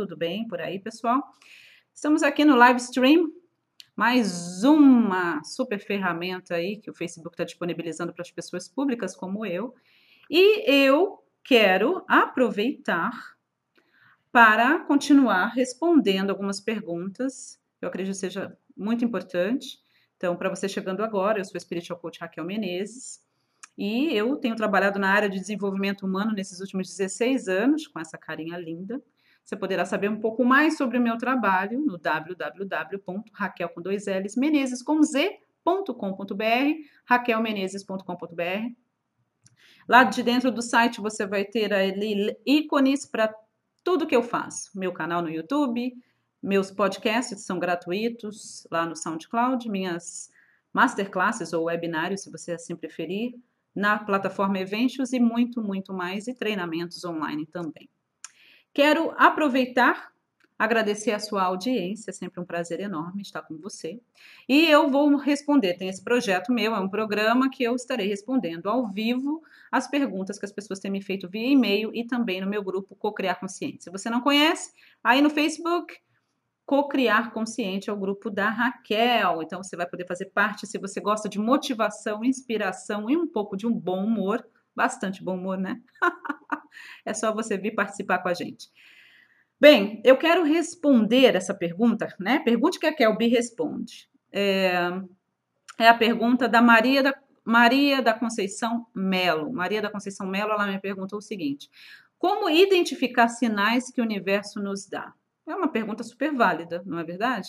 tudo bem por aí, pessoal? Estamos aqui no live stream, mais uma super ferramenta aí que o Facebook está disponibilizando para as pessoas públicas como eu. E eu quero aproveitar para continuar respondendo algumas perguntas, eu acredito que seja muito importante. Então, para você chegando agora, eu sou a Spiritual Coach Raquel Menezes. E eu tenho trabalhado na área de desenvolvimento humano nesses últimos 16 anos, com essa carinha linda. Você poderá saber um pouco mais sobre o meu trabalho no www.raquel com dois L's, menezes com z.com.br, raquelmenezes.com.br. Lá de dentro do site você vai ter ali ícones para tudo que eu faço. Meu canal no YouTube, meus podcasts são gratuitos lá no SoundCloud, minhas masterclasses ou webinários, se você assim preferir, na plataforma Eventos e muito, muito mais, e treinamentos online também. Quero aproveitar, agradecer a sua audiência, é sempre um prazer enorme estar com você. E eu vou responder, tem esse projeto meu, é um programa que eu estarei respondendo ao vivo as perguntas que as pessoas têm me feito via e-mail e também no meu grupo Co-Criar Consciente. Se você não conhece, aí no Facebook, Co-Criar Consciente é o grupo da Raquel. Então você vai poder fazer parte se você gosta de motivação, inspiração e um pouco de um bom humor. Bastante bom humor, né? é só você vir participar com a gente. Bem, eu quero responder essa pergunta, né? Pergunte que a Kelby responde. É, é a pergunta da Maria da, Maria da Conceição Melo. Maria da Conceição Melo, ela me perguntou o seguinte: Como identificar sinais que o universo nos dá? É uma pergunta super válida, não é verdade?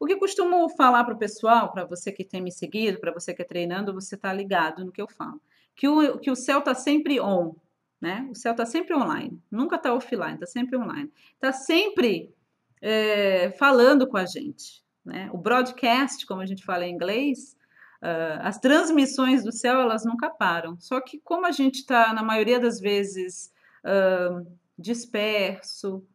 O que costumo falar para o pessoal, para você que tem me seguido, para você que é treinando, você está ligado no que eu falo. Que o, que o céu está sempre on, né? O céu está sempre online, nunca está offline, está sempre online. Está sempre é, falando com a gente. Né? O broadcast, como a gente fala em inglês, uh, as transmissões do céu, elas nunca param. Só que como a gente está, na maioria das vezes, uh, disperso,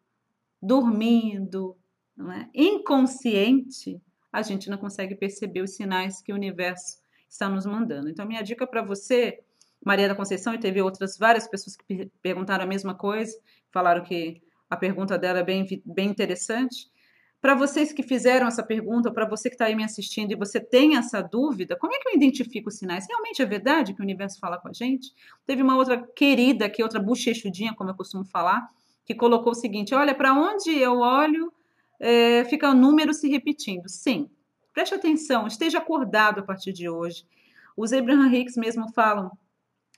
dormindo, é? inconsciente, a gente não consegue perceber os sinais que o universo está nos mandando. Então, minha dica para você, Maria da Conceição, e teve outras várias pessoas que perguntaram a mesma coisa, falaram que a pergunta dela é bem, bem interessante. Para vocês que fizeram essa pergunta, para você que está aí me assistindo e você tem essa dúvida, como é que eu identifico os sinais? Realmente é verdade que o universo fala com a gente? Teve uma outra querida aqui, outra bochechudinha, como eu costumo falar, que colocou o seguinte: olha, para onde eu olho, é, fica o número se repetindo. Sim, preste atenção, esteja acordado a partir de hoje. Os Abraham Hicks mesmo falam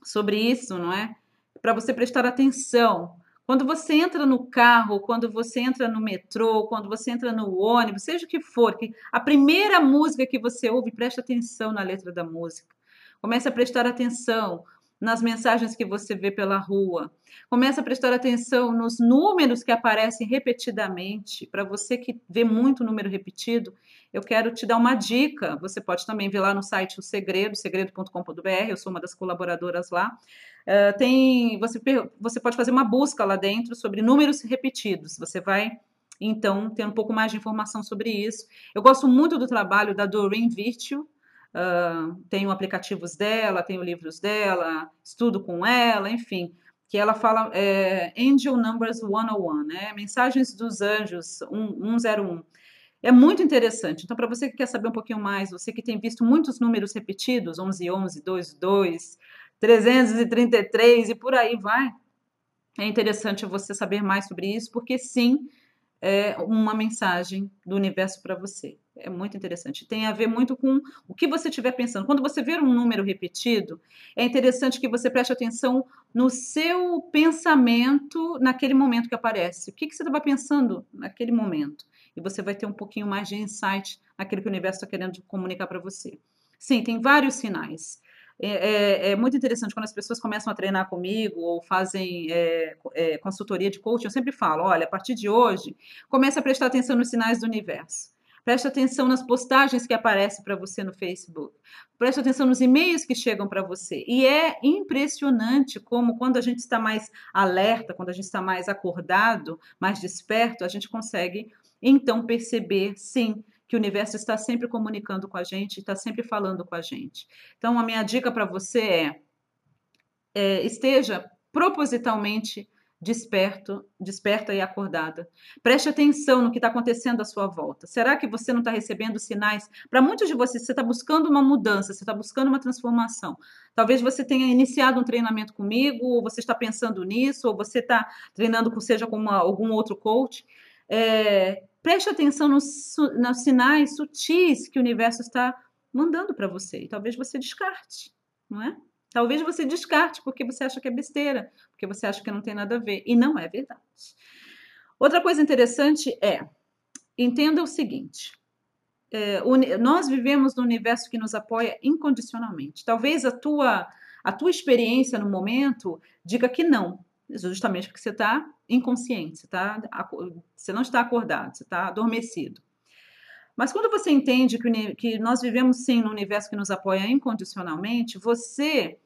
sobre isso, não é? Para você prestar atenção. Quando você entra no carro, quando você entra no metrô, quando você entra no ônibus, seja o que for, que a primeira música que você ouve, preste atenção na letra da música. Comece a prestar atenção nas mensagens que você vê pela rua. Comece a prestar atenção nos números que aparecem repetidamente. Para você que vê muito número repetido, eu quero te dar uma dica. Você pode também ver lá no site o Segredo, segredo.com.br. Eu sou uma das colaboradoras lá. Uh, tem, você, você pode fazer uma busca lá dentro sobre números repetidos. Você vai então ter um pouco mais de informação sobre isso. Eu gosto muito do trabalho da Doreen Virtue uh, tenho aplicativos dela, tenho livros dela, estudo com ela, enfim, que ela fala é, Angel Numbers 101, né? Mensagens dos Anjos 101. É muito interessante. Então, para você que quer saber um pouquinho mais, você que tem visto muitos números repetidos, 11, 11, 2, 2, 333 e por aí vai, é interessante você saber mais sobre isso, porque sim, é uma mensagem do universo para você. É muito interessante. Tem a ver muito com o que você estiver pensando. Quando você ver um número repetido, é interessante que você preste atenção no seu pensamento naquele momento que aparece. O que, que você estava pensando naquele momento? E você vai ter um pouquinho mais de insight naquilo que o universo está querendo comunicar para você. Sim, tem vários sinais. É, é, é, muito interessante quando as pessoas começam a treinar comigo ou fazem é, é, consultoria de coaching, eu sempre falo, olha, a partir de hoje, comece a prestar atenção nos sinais do universo. Preste atenção nas postagens que aparecem para você no Facebook. Preste atenção nos e-mails que chegam para você. E é impressionante como, quando a gente está mais alerta, quando a gente está mais acordado, mais desperto, a gente consegue então perceber, sim, que o universo está sempre comunicando com a gente, está sempre falando com a gente. Então, a minha dica para você é, é, esteja propositalmente desperto, desperta e acordada. Preste atenção no que está acontecendo à sua volta. Será que você não está recebendo sinais? Para muitos de vocês, você está buscando uma mudança, você está buscando uma transformação. Talvez você tenha iniciado um treinamento comigo, ou você está pensando nisso, ou você está treinando, seja com uma, algum outro coach. É, preste atenção nos, nos sinais sutis que o universo está mandando para você. E talvez você descarte, não é? Talvez você descarte porque você acha que é besteira, porque você acha que não tem nada a ver. E não é verdade. Outra coisa interessante é, entenda o seguinte: é, nós vivemos num universo que nos apoia incondicionalmente. Talvez a tua, a tua experiência no momento diga que não, justamente porque você está inconsciente, você, tá, você não está acordado, você está adormecido. Mas quando você entende que, que nós vivemos sim num universo que nos apoia incondicionalmente, você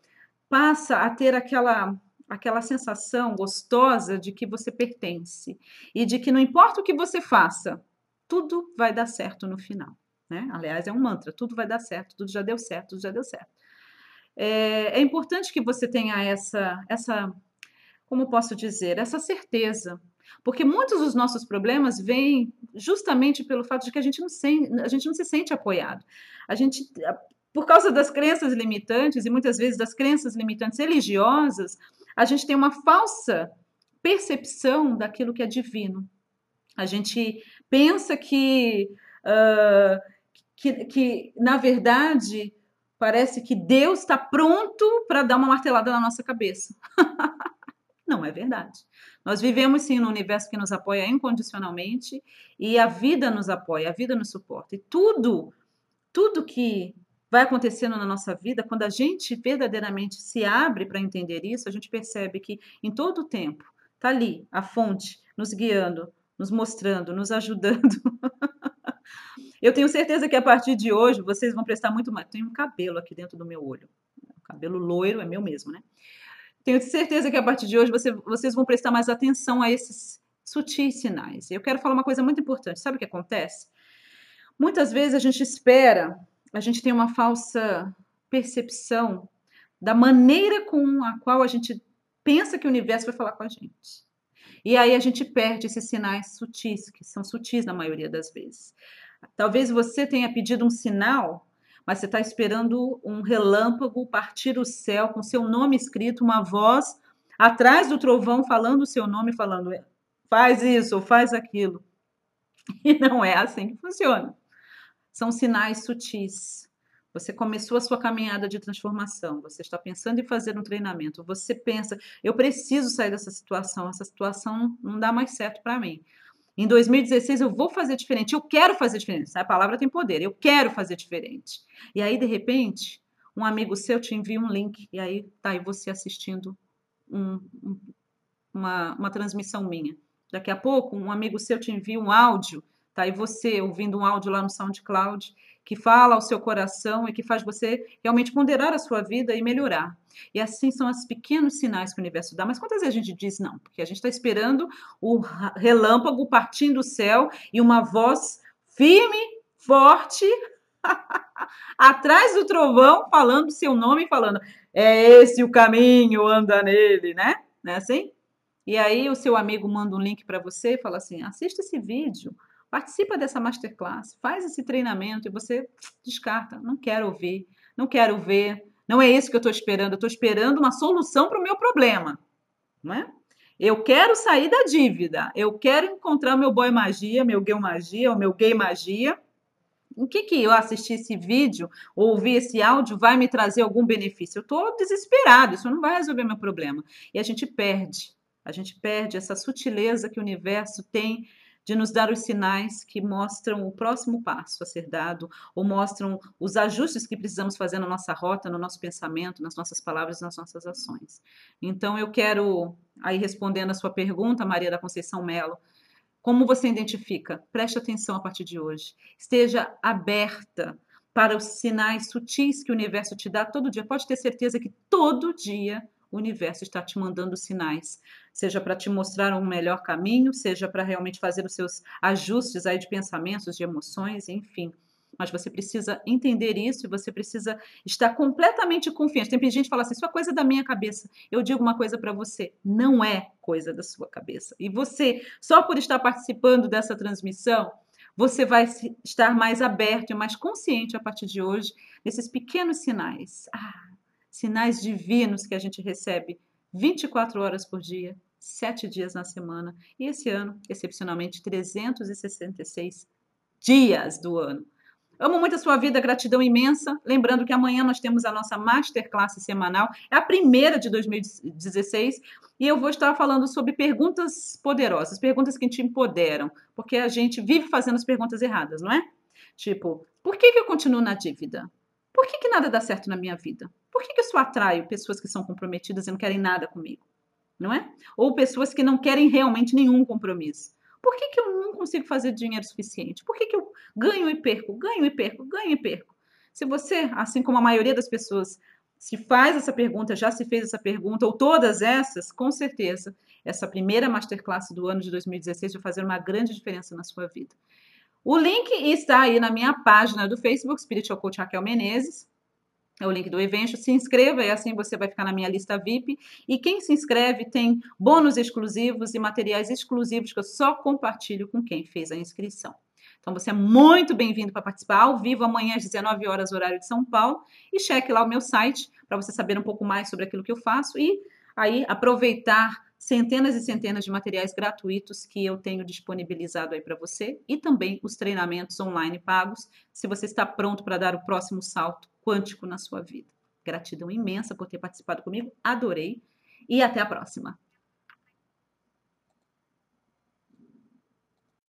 passa a ter aquela aquela sensação gostosa de que você pertence e de que não importa o que você faça, tudo vai dar certo no final. Né? Aliás, é um mantra: tudo vai dar certo, tudo já deu certo, tudo já deu certo. É, é importante que você tenha essa, essa, como posso dizer, essa certeza porque muitos dos nossos problemas vêm justamente pelo fato de que a gente não, sente, a gente não se sente apoiado. A gente, por causa das crenças limitantes, e muitas vezes das crenças limitantes religiosas, a gente tem uma falsa percepção daquilo que é divino. A gente pensa que, uh, que, que, na verdade, parece que Deus está pronto para dar uma martelada na nossa cabeça. É verdade. Nós vivemos sim num universo que nos apoia incondicionalmente e a vida nos apoia, a vida nos suporta. E tudo, tudo que vai acontecendo na nossa vida, quando a gente verdadeiramente se abre para entender isso, a gente percebe que em todo o tempo está ali a fonte nos guiando, nos mostrando, nos ajudando. Eu tenho certeza que a partir de hoje vocês vão prestar muito mais. Tem um cabelo aqui dentro do meu olho. Cabelo loiro é meu mesmo, né? Tenho certeza que a partir de hoje você, vocês vão prestar mais atenção a esses sutis sinais. Eu quero falar uma coisa muito importante. Sabe o que acontece? Muitas vezes a gente espera, a gente tem uma falsa percepção da maneira com a qual a gente pensa que o universo vai falar com a gente. E aí a gente perde esses sinais sutis, que são sutis na maioria das vezes. Talvez você tenha pedido um sinal mas você está esperando um relâmpago partir o céu com seu nome escrito, uma voz atrás do trovão falando o seu nome, falando faz isso faz aquilo. E não é assim que funciona. São sinais sutis. Você começou a sua caminhada de transformação, você está pensando em fazer um treinamento, você pensa, eu preciso sair dessa situação, essa situação não dá mais certo para mim. Em 2016 eu vou fazer diferente, eu quero fazer diferente. A palavra tem poder, eu quero fazer diferente. E aí, de repente, um amigo seu te envia um link, e aí tá aí você assistindo um, um, uma, uma transmissão minha. Daqui a pouco, um amigo seu te envia um áudio, tá aí você ouvindo um áudio lá no SoundCloud, que fala ao seu coração e que faz você realmente ponderar a sua vida e melhorar. E assim são os pequenos sinais que o universo dá. Mas quantas vezes a gente diz não? Porque a gente está esperando o relâmpago partindo do céu e uma voz firme, forte, atrás do trovão, falando seu nome, falando: é esse o caminho, anda nele, né? Não é assim? E aí o seu amigo manda um link para você e fala assim: assista esse vídeo Participa dessa masterclass, faz esse treinamento e você descarta. Não quero ouvir, não quero ver, não é isso que eu estou esperando. Eu estou esperando uma solução para o meu problema, não é? Eu quero sair da dívida, eu quero encontrar meu boy magia, meu gay magia, o meu gay magia. O que que eu assistir esse vídeo ou ouvir esse áudio vai me trazer algum benefício? Eu estou desesperado, isso não vai resolver meu problema. E a gente perde, a gente perde essa sutileza que o universo tem de nos dar os sinais que mostram o próximo passo a ser dado, ou mostram os ajustes que precisamos fazer na nossa rota, no nosso pensamento, nas nossas palavras, nas nossas ações. Então, eu quero, aí respondendo a sua pergunta, Maria da Conceição Melo, como você identifica? Preste atenção a partir de hoje. Esteja aberta para os sinais sutis que o universo te dá todo dia. Pode ter certeza que todo dia o universo está te mandando sinais, seja para te mostrar um melhor caminho, seja para realmente fazer os seus ajustes aí de pensamentos, de emoções, enfim. mas você precisa entender isso e você precisa estar completamente confiante. Tem gente que fala assim: isso é coisa da minha cabeça. Eu digo uma coisa para você: não é coisa da sua cabeça. E você, só por estar participando dessa transmissão, você vai estar mais aberto e mais consciente a partir de hoje desses pequenos sinais. Ah, sinais divinos que a gente recebe 24 horas por dia, sete dias na semana. E esse ano, excepcionalmente, 366 dias do ano. Amo muito a sua vida, gratidão imensa. Lembrando que amanhã nós temos a nossa masterclass semanal, é a primeira de 2016, e eu vou estar falando sobre perguntas poderosas, perguntas que te empoderam, porque a gente vive fazendo as perguntas erradas, não é? Tipo, por que, que eu continuo na dívida? Por que, que nada dá certo na minha vida? Por que, que eu só atraio pessoas que são comprometidas e não querem nada comigo? Não é? Ou pessoas que não querem realmente nenhum compromisso. Por que, que eu não consigo fazer dinheiro suficiente? Por que, que eu ganho e perco, ganho e perco, ganho e perco? Se você, assim como a maioria das pessoas, se faz essa pergunta, já se fez essa pergunta, ou todas essas, com certeza, essa primeira masterclass do ano de 2016 vai fazer uma grande diferença na sua vida. O link está aí na minha página do Facebook, Spiritual Coach Raquel Menezes é o link do evento. Se inscreva e assim você vai ficar na minha lista VIP. E quem se inscreve tem bônus exclusivos e materiais exclusivos que eu só compartilho com quem fez a inscrição. Então você é muito bem-vindo para participar ao vivo amanhã às 19 horas horário de São Paulo e cheque lá o meu site para você saber um pouco mais sobre aquilo que eu faço e aí aproveitar centenas e centenas de materiais gratuitos que eu tenho disponibilizado aí para você e também os treinamentos online pagos, se você está pronto para dar o próximo salto quântico na sua vida. Gratidão imensa por ter participado comigo, adorei e até a próxima.